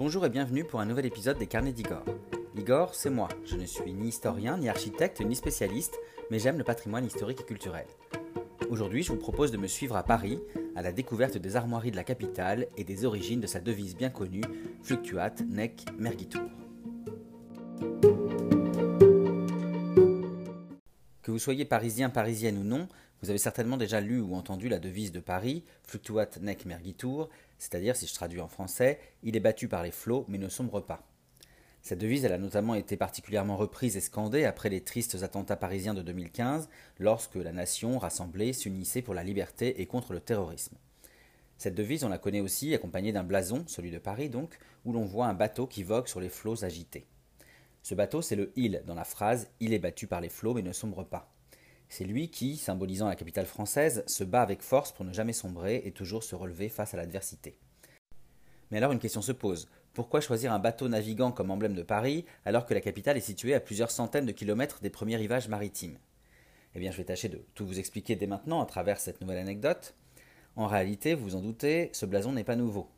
Bonjour et bienvenue pour un nouvel épisode des Carnets d'Igor. Igor, c'est moi. Je ne suis ni historien, ni architecte, ni spécialiste, mais j'aime le patrimoine historique et culturel. Aujourd'hui, je vous propose de me suivre à Paris, à la découverte des armoiries de la capitale et des origines de sa devise bien connue, Fluctuat Nec Mergitur. Que vous soyez parisien, parisienne ou non, vous avez certainement déjà lu ou entendu la devise de Paris, Fluctuat nec mergitur, c'est-à-dire, si je traduis en français, il est battu par les flots mais ne sombre pas. Cette devise, elle a notamment été particulièrement reprise et scandée après les tristes attentats parisiens de 2015, lorsque la nation, rassemblée, s'unissait pour la liberté et contre le terrorisme. Cette devise, on la connaît aussi accompagnée d'un blason, celui de Paris donc, où l'on voit un bateau qui vogue sur les flots agités. Ce bateau, c'est le il dans la phrase Il est battu par les flots mais ne sombre pas. C'est lui qui, symbolisant la capitale française, se bat avec force pour ne jamais sombrer et toujours se relever face à l'adversité. Mais alors une question se pose. Pourquoi choisir un bateau navigant comme emblème de Paris alors que la capitale est située à plusieurs centaines de kilomètres des premiers rivages maritimes? Eh bien je vais tâcher de tout vous expliquer dès maintenant à travers cette nouvelle anecdote. En réalité, vous vous en doutez, ce blason n'est pas nouveau.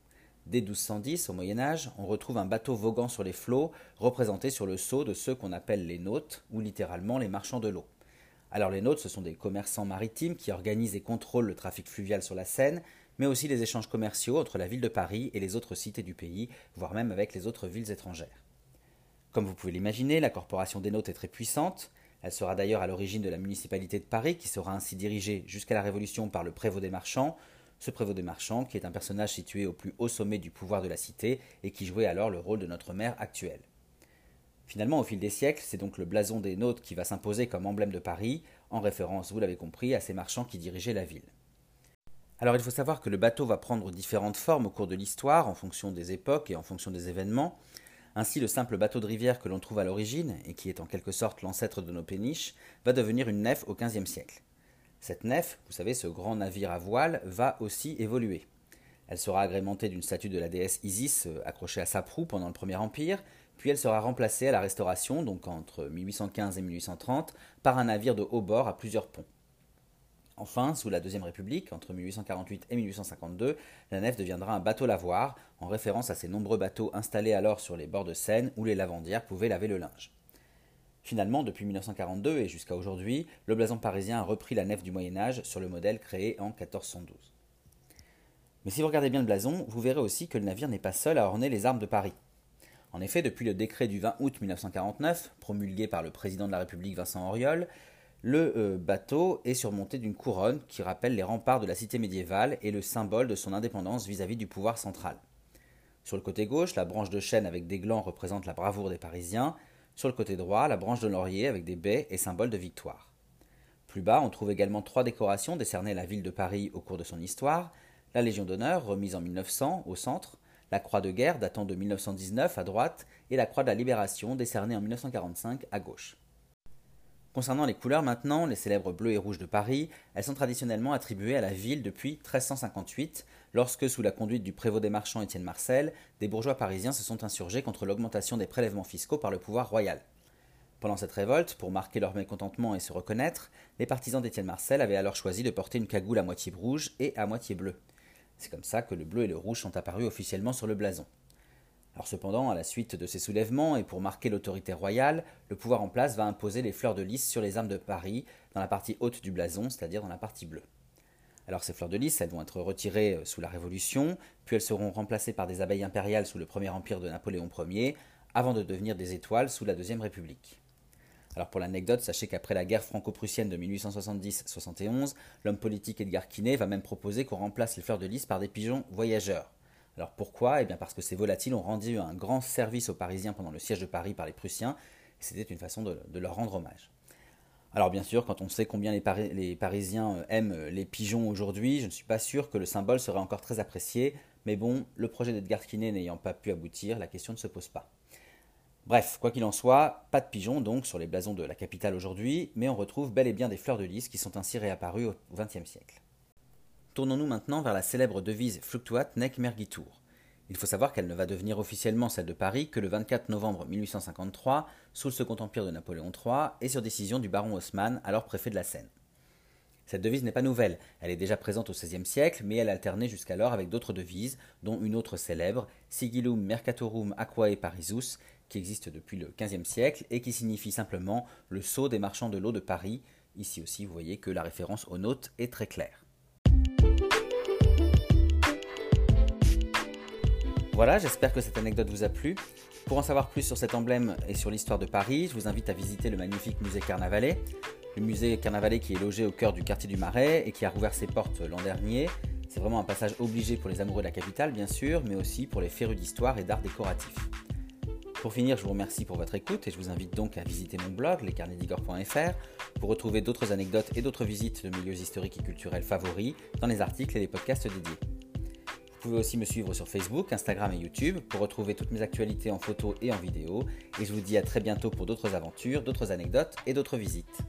Dès 1210, au Moyen Âge, on retrouve un bateau voguant sur les flots, représenté sur le sceau de ceux qu'on appelle les nautes, ou littéralement les marchands de l'eau. Alors les nôtres, ce sont des commerçants maritimes qui organisent et contrôlent le trafic fluvial sur la Seine, mais aussi les échanges commerciaux entre la ville de Paris et les autres cités du pays, voire même avec les autres villes étrangères. Comme vous pouvez l'imaginer, la corporation des nôtres est très puissante. Elle sera d'ailleurs à l'origine de la municipalité de Paris, qui sera ainsi dirigée jusqu'à la Révolution par le prévôt des marchands, ce prévôt des marchands qui est un personnage situé au plus haut sommet du pouvoir de la cité et qui jouait alors le rôle de notre maire actuel. Finalement, au fil des siècles, c'est donc le blason des nôtres qui va s'imposer comme emblème de Paris, en référence, vous l'avez compris, à ces marchands qui dirigeaient la ville. Alors il faut savoir que le bateau va prendre différentes formes au cours de l'histoire, en fonction des époques et en fonction des événements. Ainsi, le simple bateau de rivière que l'on trouve à l'origine, et qui est en quelque sorte l'ancêtre de nos péniches, va devenir une nef au XVe siècle. Cette nef, vous savez, ce grand navire à voile, va aussi évoluer. Elle sera agrémentée d'une statue de la déesse Isis euh, accrochée à sa proue pendant le Premier Empire, puis elle sera remplacée à la Restauration, donc entre 1815 et 1830, par un navire de haut bord à plusieurs ponts. Enfin, sous la Deuxième République, entre 1848 et 1852, la nef deviendra un bateau lavoir, en référence à ces nombreux bateaux installés alors sur les bords de Seine où les lavandières pouvaient laver le linge. Finalement, depuis 1942 et jusqu'à aujourd'hui, le blason parisien a repris la nef du Moyen Âge sur le modèle créé en 1412. Mais si vous regardez bien le blason, vous verrez aussi que le navire n'est pas seul à orner les armes de Paris. En effet, depuis le décret du 20 août 1949, promulgué par le président de la République Vincent Auriol, le euh, bateau est surmonté d'une couronne qui rappelle les remparts de la cité médiévale et le symbole de son indépendance vis-à-vis du pouvoir central. Sur le côté gauche, la branche de chêne avec des glands représente la bravoure des Parisiens. Sur le côté droit, la branche de laurier avec des baies est symbole de victoire. Plus bas, on trouve également trois décorations décernées à la ville de Paris au cours de son histoire la Légion d'honneur, remise en 1900 au centre, la Croix de guerre datant de 1919 à droite et la Croix de la Libération décernée en 1945 à gauche. Concernant les couleurs maintenant, les célèbres bleus et rouges de Paris, elles sont traditionnellement attribuées à la ville depuis 1358, lorsque, sous la conduite du prévôt des marchands Étienne Marcel, des bourgeois parisiens se sont insurgés contre l'augmentation des prélèvements fiscaux par le pouvoir royal. Pendant cette révolte, pour marquer leur mécontentement et se reconnaître, les partisans d'Étienne Marcel avaient alors choisi de porter une cagoule à moitié rouge et à moitié bleue. C'est comme ça que le bleu et le rouge sont apparus officiellement sur le blason. Alors cependant, à la suite de ces soulèvements et pour marquer l'autorité royale, le pouvoir en place va imposer les fleurs de lys sur les armes de Paris dans la partie haute du blason, c'est-à-dire dans la partie bleue. Alors ces fleurs de lys, elles vont être retirées euh, sous la Révolution, puis elles seront remplacées par des abeilles impériales sous le Premier Empire de Napoléon Ier, avant de devenir des étoiles sous la Deuxième République. Alors pour l'anecdote, sachez qu'après la guerre franco-prussienne de 1870-71, l'homme politique Edgar Quinet va même proposer qu'on remplace les fleurs de lys par des pigeons voyageurs. Alors pourquoi? Eh bien parce que ces volatiles ont rendu un grand service aux Parisiens pendant le siège de Paris par les Prussiens, c'était une façon de, leur rendre hommage. Alors bien sûr, quand on sait combien les, les Parisiens euh, aiment euh, les pigeons aujourd'hui, je ne suis pas sûr que le symbole serait encore très apprécié, mais bon, le projet d'Edgar Quinet n'ayant pas pu aboutir, la question ne se pose pas. Bref, quoi qu'il en soit, pas de pigeons donc sur les blasons de la capitale aujourd'hui, mais on retrouve bel et bien des fleurs de lys qui sont ainsi réapparues au XXe siècle. Tournons-nous maintenant vers la célèbre devise Fluctuat nec mergitur. Il faut savoir qu'elle ne va devenir officiellement celle de Paris que le 24 novembre 1853, sous le Second Empire de Napoléon III et sur décision du baron Haussmann, alors préfet de la Seine. Cette devise n'est pas nouvelle, elle est déjà présente au XVIe siècle, mais elle alternait jusqu'alors avec d'autres devises, dont une autre célèbre, Sigillum Mercatorum Aquae Parisus, qui existe depuis le XVe siècle et qui signifie simplement le sceau des marchands de l'eau de Paris. Ici aussi, vous voyez que la référence aux notes est très claire. Voilà, j'espère que cette anecdote vous a plu. Pour en savoir plus sur cet emblème et sur l'histoire de Paris, je vous invite à visiter le magnifique musée Carnavalet. Le musée Carnavalet qui est logé au cœur du quartier du Marais et qui a rouvert ses portes l'an dernier. C'est vraiment un passage obligé pour les amoureux de la capitale, bien sûr, mais aussi pour les férus d'histoire et d'art décoratif. Pour finir, je vous remercie pour votre écoute et je vous invite donc à visiter mon blog, lescarnetsdigor.fr, pour retrouver d'autres anecdotes et d'autres visites de milieux historiques et culturels favoris dans les articles et les podcasts dédiés. Vous pouvez aussi me suivre sur Facebook, Instagram et YouTube pour retrouver toutes mes actualités en photo et en vidéo. Et je vous dis à très bientôt pour d'autres aventures, d'autres anecdotes et d'autres visites.